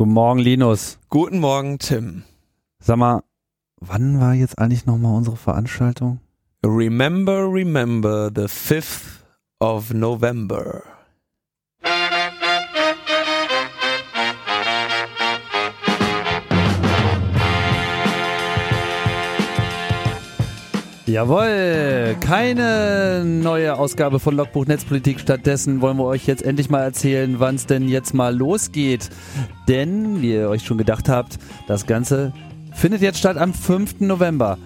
Guten Morgen, Linus. Guten Morgen, Tim. Sag mal, wann war jetzt eigentlich nochmal unsere Veranstaltung? Remember, remember the 5th of November. Jawohl, keine neue Ausgabe von Logbuch Netzpolitik. Stattdessen wollen wir euch jetzt endlich mal erzählen, wann es denn jetzt mal losgeht. Denn, wie ihr euch schon gedacht habt, das Ganze findet jetzt statt am 5. November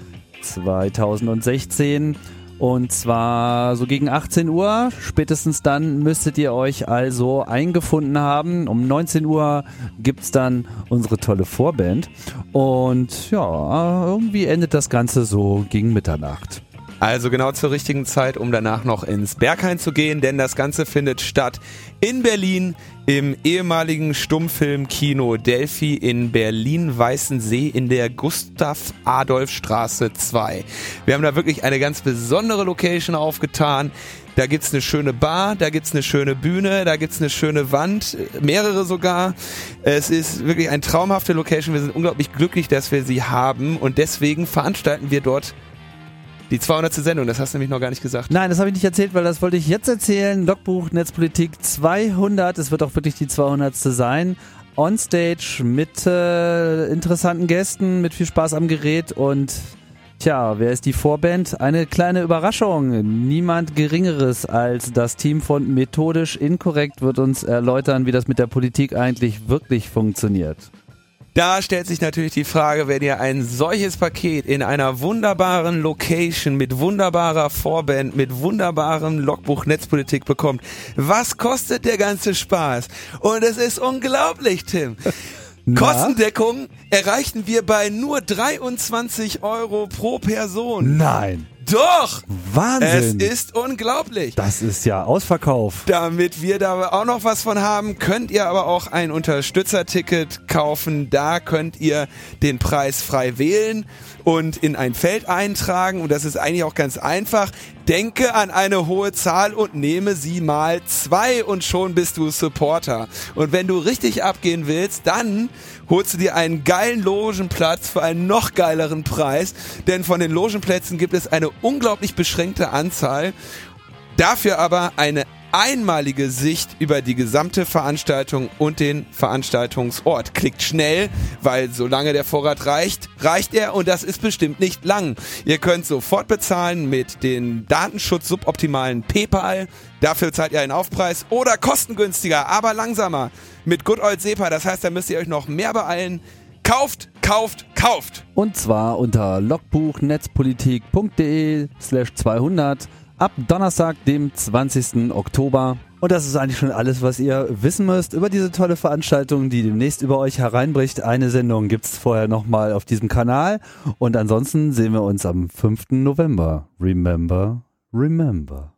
2016. Und zwar so gegen 18 Uhr. Spätestens dann müsstet ihr euch also eingefunden haben. Um 19 Uhr gibt's dann unsere tolle Vorband. Und ja, irgendwie endet das Ganze so gegen Mitternacht. Also genau zur richtigen Zeit, um danach noch ins Berghain zu gehen, denn das Ganze findet statt in Berlin im ehemaligen Stummfilmkino Delphi in Berlin-Weißensee in der Gustav-Adolf-Straße 2. Wir haben da wirklich eine ganz besondere Location aufgetan. Da gibt's eine schöne Bar, da gibt's eine schöne Bühne, da gibt's eine schöne Wand, mehrere sogar. Es ist wirklich eine traumhafte Location. Wir sind unglaublich glücklich, dass wir sie haben und deswegen veranstalten wir dort die 200. Sendung, das hast du nämlich noch gar nicht gesagt. Nein, das habe ich nicht erzählt, weil das wollte ich jetzt erzählen. Logbuch Netzpolitik 200, es wird auch wirklich die 200. sein. Onstage mit äh, interessanten Gästen, mit viel Spaß am Gerät und Tja, wer ist die Vorband? Eine kleine Überraschung. Niemand Geringeres als das Team von Methodisch Inkorrekt wird uns erläutern, wie das mit der Politik eigentlich wirklich funktioniert. Da stellt sich natürlich die Frage, wenn ihr ein solches Paket in einer wunderbaren Location mit wunderbarer Vorband, mit wunderbarem Logbuch Netzpolitik bekommt, was kostet der ganze Spaß? Und es ist unglaublich, Tim. Na? Kostendeckung erreichten wir bei nur 23 Euro pro Person. Nein. Doch! Wahnsinn! Es ist unglaublich. Das ist ja Ausverkauf. Damit wir da auch noch was von haben, könnt ihr aber auch ein Unterstützerticket kaufen. Da könnt ihr den Preis frei wählen und in ein Feld eintragen. Und das ist eigentlich auch ganz einfach. Denke an eine hohe Zahl und nehme sie mal zwei und schon bist du Supporter. Und wenn du richtig abgehen willst, dann holst du dir einen geilen Logenplatz für einen noch geileren Preis. Denn von den Logenplätzen gibt es eine unglaublich beschränkte Anzahl. Dafür aber eine einmalige Sicht über die gesamte Veranstaltung und den Veranstaltungsort. Klickt schnell, weil solange der Vorrat reicht, reicht er und das ist bestimmt nicht lang. Ihr könnt sofort bezahlen mit den Datenschutz-suboptimalen PayPal. Dafür zahlt ihr einen Aufpreis oder kostengünstiger, aber langsamer mit Good Old SEPA. Das heißt, da müsst ihr euch noch mehr beeilen. Kauft, kauft, kauft! Und zwar unter logbuchnetzpolitik.de slash 200 ab Donnerstag, dem 20. Oktober. Und das ist eigentlich schon alles, was ihr wissen müsst über diese tolle Veranstaltung, die demnächst über euch hereinbricht. Eine Sendung gibt's vorher nochmal auf diesem Kanal. Und ansonsten sehen wir uns am 5. November. Remember, remember.